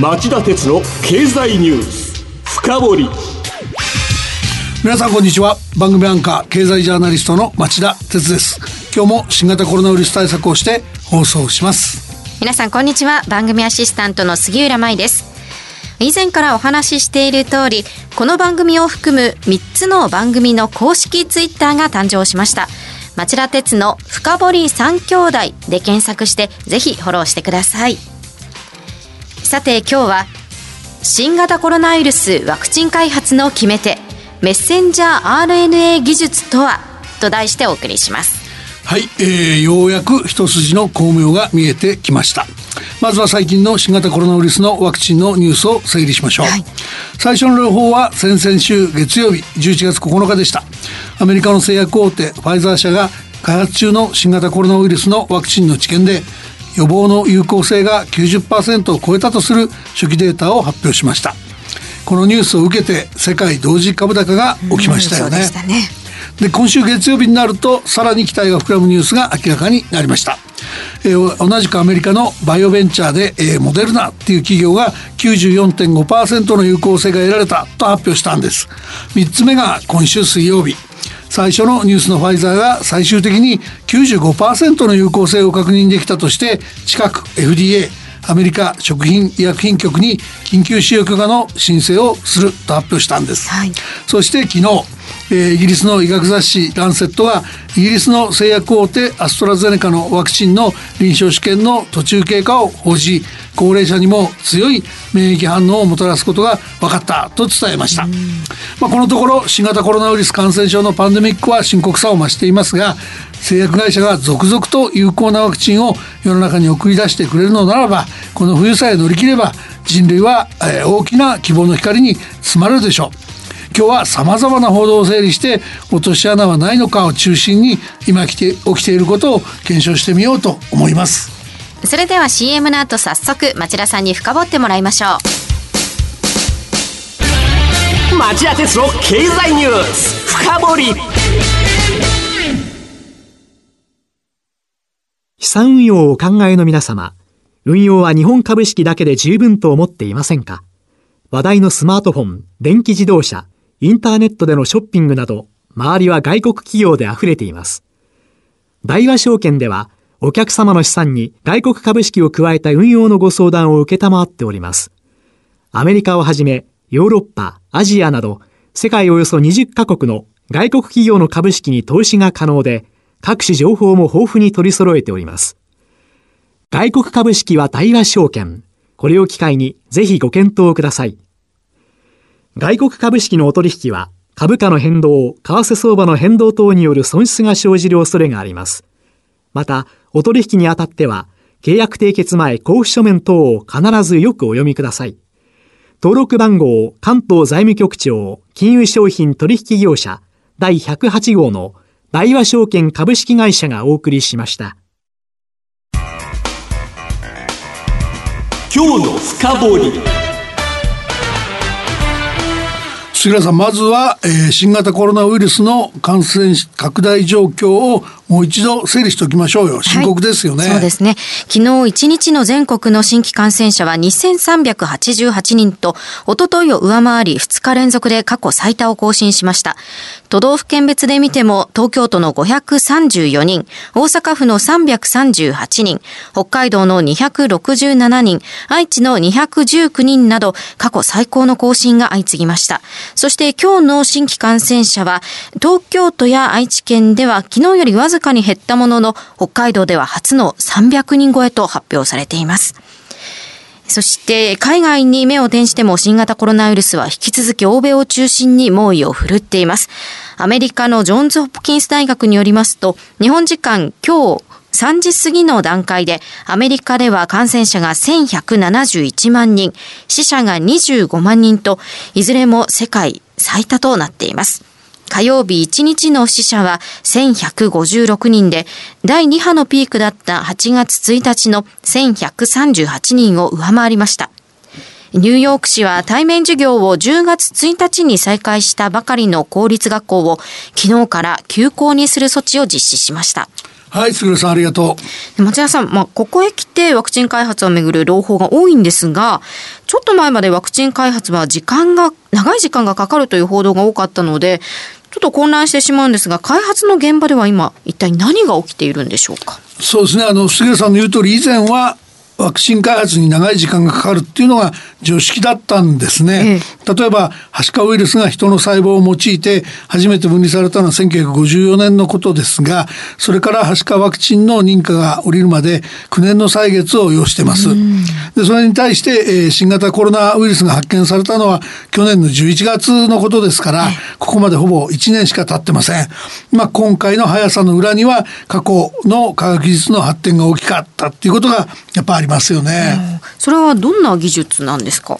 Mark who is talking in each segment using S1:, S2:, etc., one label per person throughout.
S1: 町田鉄の経済ニュース深掘り。
S2: 皆さんこんにちは。番組アンカー経済ジャーナリストの町田鉄です。今日も新型コロナウイルス対策をして放送します。
S3: 皆さんこんにちは。番組アシスタントの杉浦舞です。以前からお話ししている通りこの番組を含む3つの番組の公式ツイッターが誕生しました。町田鉄の深堀三兄弟で検索してぜひフォローしてくださいさて今日は新型コロナウイルスワクチン開発の決め手メッセンジャー RNA 技術とはと題してお送りします。
S2: はい、えー、ようやく一筋の巧妙が見えてきました。まずは最近の新型コロナウイルスのワクチンのニュースを整理しましょう、はい、最初の情報は先々週月曜日11月9日でした。アメリカの製薬大手ファイザー社が開発中の新型コロナウイルスのワクチンの治験で予防の有効性が90%を超えたとする初期データを発表しました。このニュースを受けて世界同時株高が起きましたよね、で今週月曜日になるとさらに期待が膨らむニュースが明らかになりました、えー、同じくアメリカのバイオベンチャーで、えー、モデルナっていう企業が94.5%の有効性が得られたと発表したんです。3つ目が今週水曜日最初のニュースのファイザーが最終的に95%の有効性を確認できたとして近く FDA アメリカ食品医薬品局に緊急使用許可の申請をすると発表したんです、はい、そして昨日えイギリスの医学雑誌「ランセット」がイギリスの製薬大手アストラゼネカのワクチンの臨床試験の途中経過を報じ高齢者にも強い免疫反応をもたらすことが分かったと伝えました、まあ、このところ新型コロナウイルス感染症のパンデミックは深刻さを増していますが製薬会社が続々と有効なワクチンを世の中に送り出してくれるのならばこの冬さえ乗り切れば人類は大きな希望の光に包まれるでしょう今日はさまざまな報道を整理して落とし穴はないのかを中心に今起きて起きていることを検証してみようと思います。
S3: それでは CM の後早速町田さんに深掘ってもらいましょ
S1: う。町田鉄の経済ニュース深掘り。
S4: 資産運用をお考えの皆様運用は日本株式だけで十分と思っていませんか？話題のスマートフォン、電気自動車、インターネットでのショッピングなど、周りは外国企業で溢れています。大和証券では、お客様の資産に外国株式を加えた運用のご相談を受けたまわっております。アメリカをはじめ、ヨーロッパ、アジアなど、世界およそ20カ国の外国企業の株式に投資が可能で、各種情報も豊富に取り揃えております。外国株式は大和証券。これを機会にぜひご検討ください。外国株式のお取引は株価の変動、為替相場の変動等による損失が生じる恐れがあります。また、お取引にあたっては、契約締結前交付書面等を必ずよくお読みください。登録番号関東財務局長金融商品取引業者第108号の大和証券株式会社がお送りしました。
S1: 今日の深掘り
S2: 杉浦さんまずは、えー、新型コロナウイルスの感染拡大状況をもう一度整理しておきましょうよ。深刻ですよね。
S3: はい、そうですね。昨日1日の全国の新規感染者は2388人と、おとといを上回り2日連続で過去最多を更新しました。都道府県別で見ても、東京都の534人、大阪府の338人、北海道の267人、愛知の219人など、過去最高の更新が相次ぎました。そして今日の新規感染者は、東京都や愛知県では昨日よりわずかに減ったものの、北海道では初の300人超えと発表されています。そして海外に目を転じても新型コロナウイルスは引き続き欧米を中心に猛威を振るっています。アメリカのジョーンズ・ホプキンス大学によりますと、日本時間今日3時過ぎの段階でアメリカでは感染者が1171万人、死者が25万人と、いずれも世界最多となっています。火曜日1日の死者は1156人で、第2波のピークだった8月1日の1138人を上回りました。ニューヨーク市は対面授業を10月1日に再開したばかりの公立学校を昨日から休校にする措置を実施しました。
S2: はい、杉浦さんありがと
S3: う。松屋さん、まあ、ここへ来てワクチン開発をめぐる朗報が多いんですが、ちょっと前までワクチン開発は時間が、長い時間がかかるという報道が多かったので、ちょっと混乱してしまうんですが、開発の現場では今、一体何が起きているんでしょうか？
S2: そうですね。あの、杉浦さんの言う通り、以前はワクチン開発に長い時間がかかるっていうのが常識だったんですね。例えば、ハシカウイルスが人の細胞を用いて初めて分離されたのは1954年のことですが、それからハシカワクチンの認可が下りるまで9年の歳月を要してます。で、それに対して、えー、新型コロナウイルスが発見されたのは去年の11月のことですから、ここまでほぼ1年しか経ってません。まあ、今回の速さの裏には過去の科学技術の発展が大きかったっていうことがやっぱありますよね。
S3: それはどんな技術なんですか？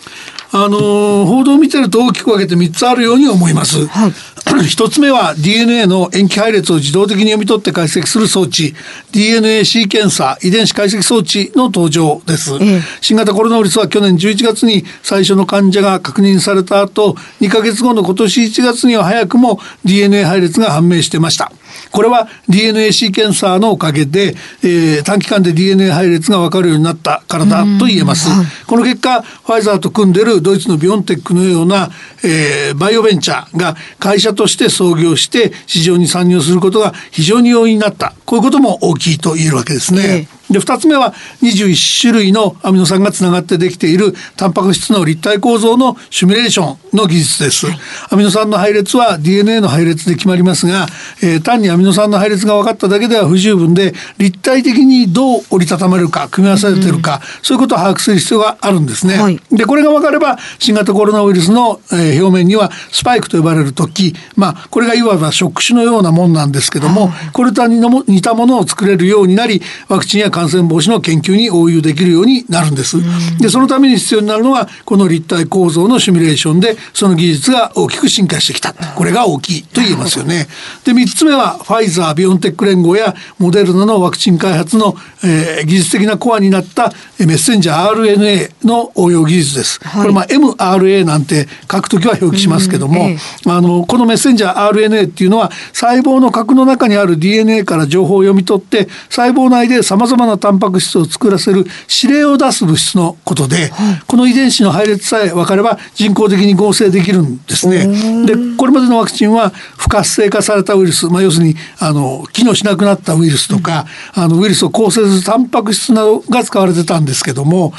S2: あの報道を見てると大きく分けて3つあるように思います。はい、1つ目は DNA の塩基配列を自動的に読み取って解析する装置。DNA シーケンサー遺伝子解析装置の登場です、え新型コロナウイルスは去年11月に最初の患者が確認された後2ヶ月後の今年1月には早くも DNA 配列が判明してましたこれは DNA シーケンサーのおかげで、えー、短期間で DNA 配列が分かるようになったからだと言えます。この結果、ファイザーと組んでるドイツのビオンテックのような、えー、バイオベンチャーが会社として創業して市場に参入することが非常に容易になった。こういうことも大きいと言えるわけですね。えーで2つ目は21種類のアミノ酸がつながってできているタンパク質の立体構造のシミュレーションの技術です、はい、アミノ酸の配列は DNA の配列で決まりますが、えー、単にアミノ酸の配列が分かっただけでは不十分で立体的にどう折りたたまれるか組み合わされてるか、うん、そういうことを把握する必要があるんですね、はい、でこれが分かれば新型コロナウイルスの、えー、表面にはスパイクと呼ばれる突起まあこれがいわば触手のようなもんなんですけども、はい、これと似たものを作れるようになりワクチンや感染防止の研究に応用できるようになるんです。でそのために必要になるのはこの立体構造のシミュレーションでその技術が大きく進化してきたこれが大きいと言えますよね。で3つ目はファイザービオンテック連合やモデルナのワクチン開発の、えー、技術的なコアになったメッセンジャー RNA の応用技術です。これまあ MRA なんて書くときは表記しますけども、あのこのメッセンジャー RNA っていうのは細胞の核の中にある DNA から情報を読み取って細胞内でさまざまなタンパク質を作らせる指令を出す物質のことで、はい、この遺伝子の配列さえ分かれば人工的に合成できるんですね。でこれまでのワクチンは不活性化されたウイルス、まあ、要するにあの機能しなくなったウイルスとか、うん、あのウイルスを構成するタンパク質などが使われてたんですけども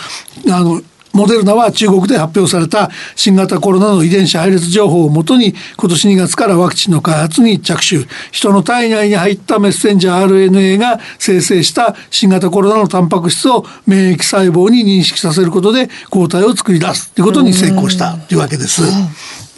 S2: あのモデルナは中国で発表された新型コロナの遺伝子配列情報をもとに今年2月からワクチンの開発に着手人の体内に入ったメッセンジャー RNA が生成した新型コロナのタンパク質を免疫細胞に認識させることで抗体を作り出すということに成功したというわけです。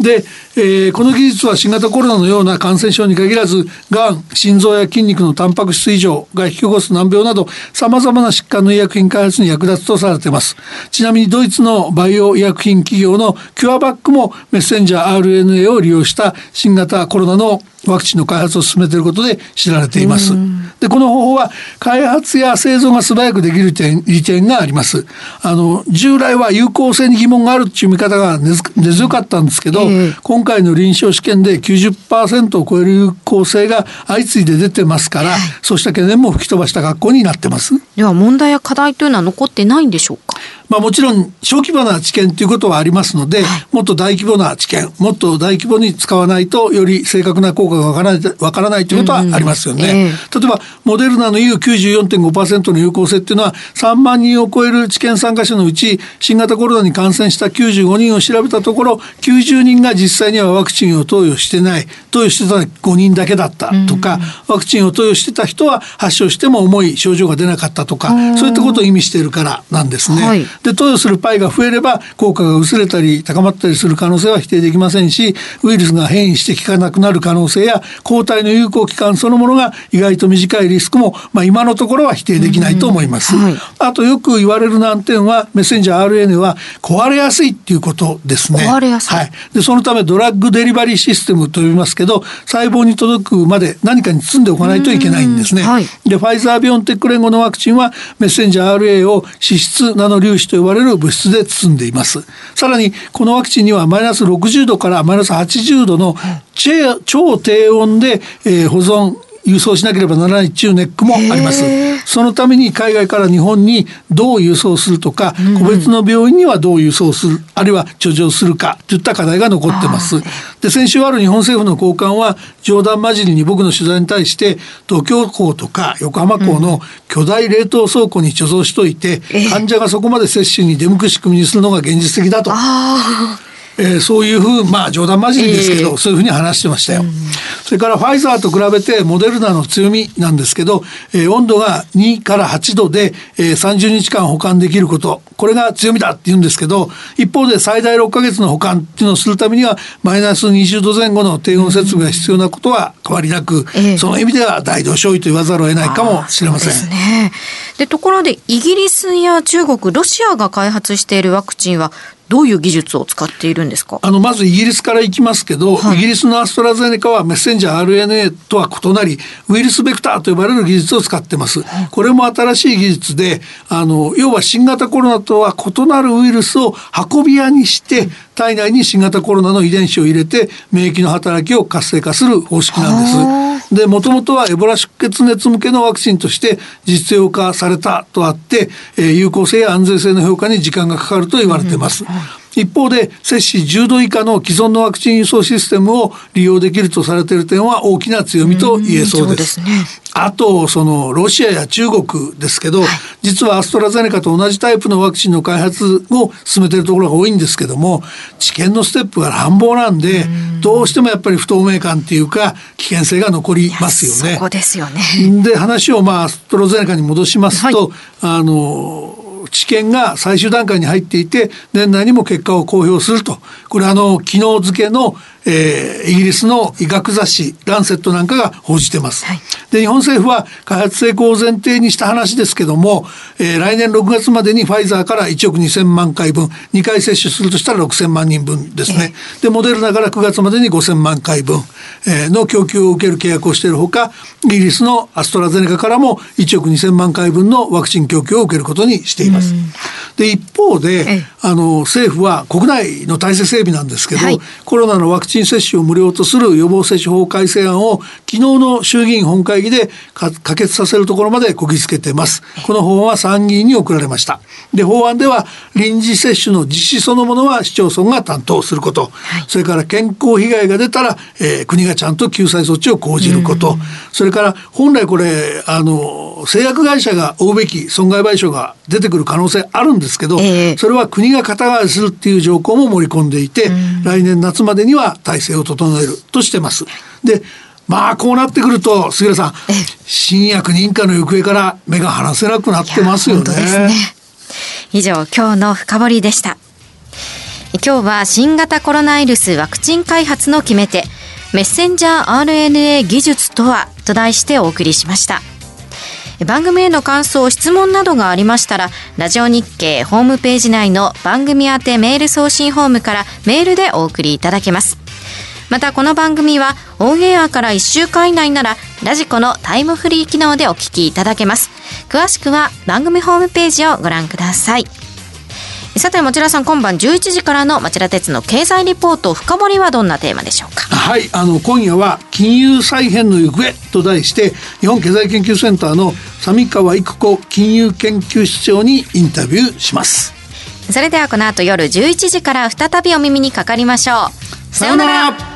S2: で、えー、この技術は新型コロナのような感染症に限らずがん心臓や筋肉のタンパク質異常が引き起こす難病などさまざまな疾患の医薬品開発に役立つとされていますちなみにドイツのバイオ医薬品企業のキュアバックもメッセンジャー RNA を利用した新型コロナのワクチンの開発を進めていることで知られています。でこの方法は開発や製造が素早くできる点利点があります。あの従来は有効性に疑問があるっていう見方が根強かったんですけど、えー、今回の臨床試験で90%を超える有効性が相次いで出てますから、はい、そうした懸念も吹き飛ばした学校になってます。
S3: では問題や課題というのは残ってないんでしょうか？
S2: まあ、もちろん小規模な知見ということはありますので、もっと大規模な知見もっと大規模に使わないとより正確な効果がわからないわからないということはありますよね。うんうんえー、例えばモデルナの言う94.5%の有効性っていうのは3万人を超える治験参加者のうち新型コロナに感染した95人を調べたところ90人が実際にはワクチンを投与してない投与してた5人だけだったとか、うん、ワクチンを投与してた人は発症しても重い症状が出なかったとかそういったことを意味しているからなんですね。はい、で投与するパイが増えれば効果が薄れたり高まったりする可能性は否定できませんしウイルスが変異して効かなくなる可能性や抗体の有効期間そのものが意外と短いリスクも、まあ、今のところは否定できないと思います。はい、あとよく言われる難点はメッセンジャー RNA は壊れやすいっていうことですね。
S3: 壊れやすい、はい、
S2: でそのためドラッグデリバリーシステムと呼びますけど細胞に届くまで何かに包んでおかないといけないんですね。はい、でファイザービオンテック連合のワクチンはメッセンジャー RNA を脂質ナノ粒子と呼ばれる物質で包んでいます。さらにこのワクチンにはマイナス60度からマイナス80度の超低温で、えー、保存輸送しなければならないっていうネックもあります。そのために海外から日本にどう輸送するとか、個別の病院にはどう輸送するあるいは貯蔵するかといった課題が残ってます。で先週ある日本政府の高官は冗談交じりに僕の取材に対して東京港とか横浜港の巨大冷凍倉庫に貯蔵しといて、患者がそこまで接種に出向く仕組みにするのが現実的だと。えー、そういうふうまあ冗談交じりですけど、えー、そういうふうに話してましたよ、うん、それからファイザーと比べてモデルナの強みなんですけど、えー、温度が2から8度で、えー、30日間保管できること。これが強みだって言うんですけど一方で最大6か月の保管っていうのをするためにはマイナス20度前後の低温設備が必要なことは変わりなく、えー、その意味では大同小異と言わざるを得ないかもしれません。
S3: で、ね、ところでイギリスや中国ロシアが開発しているワクチンはどういう技術を使っているんですか？
S2: あのまずイギリスからいきますけど、はい、イギリスのアストラゼネカはメッセンジャー RNA とは異なりウイルスベクターと呼ばれる技術を使ってます。これも新しい技術であの要は新型コロナとは異なるウイルスを運び屋にして体内に新型コロナの遺伝子を入れて免疫の働きを活性化する方式なんです。でもともとはエボラ出血熱向けのワクチンとして実用化されたとあって、えー、有効性や安全性の評価に時間がかかると言われています。うん一方で摂氏10度以下の既存のワクチン輸送システムを利用できるとされている点は大きな強みと言えそうです。うですね、あとそのロシアや中国ですけど、はい、実はアストラゼネカと同じタイプのワクチンの開発を進めているところが多いんですけども治験のステップが乱暴なんでどうしてもやっぱり不透明感っていうか危険性が残りますよね。
S3: そこですよね。
S2: で話をまあアストラゼネカに戻しますと、はい、あの治験が最終段階に入っていて年内にも結果を公表するとこれあの昨日付のえー、イギリスの医学雑誌「ランセット」なんかが報じてます。はい、で日本政府は開発成功を前提にした話ですけども、えー、来年6月までにファイザーから1億2,000万回分2回接種するとしたら6,000万人分ですね。えー、でモデルナから9月までに5,000万回分、えー、の供給を受ける契約をしているほかイギリスのアストラゼネカからも1億2,000万回分のワクチン供給を受けることにしています。で一方であの政府は国内の体制整備なんですけど、はい、コロナのワクチン接種を無料とする予防接種法改正案を昨日の衆議院本会議で可決させるところまでこぎつけてます。この法案は参議院に送られました。で、法案では臨時接種の実施そのものは市町村が担当すること、はい、それから健康被害が出たら、えー、国がちゃんと救済措置を講じること、それから本来これ、あの、製薬会社が負うべき損害賠償が出てくる可能性あるんですけど、えー、それは国が肩代わりするっていう条項も盛り込んでいて、来年夏までには体制を整えるとしてます。でまあこうなってくると杉浦さん新薬認可の行方から目が離せなくなってますよね。ね
S3: 以上今日の深掘りでした。今日は新型コロナウイルスワクチン開発の決め手メッセンジャー RNA 技術とはと題してお送りしました。番組への感想、質問などがありましたら、ラジオ日経ホームページ内の番組宛てメール送信ホームからメールでお送りいただけます。またこの番組はオンエアから1週間以内ならラジコのタイムフリー機能でお聞きいただけます。詳しくは番組ホームページをご覧ください。さて町田さん今晩11時からの町田鉄の経済リポート深掘りはどんなテーマでしょうか？
S2: はいあの今夜は金融再編の行方と題して日本経済研究センターの三川育子金融研究室長にインタビューします。
S3: それではこの後夜11時から再びお耳にかかりましょう。
S2: さようなら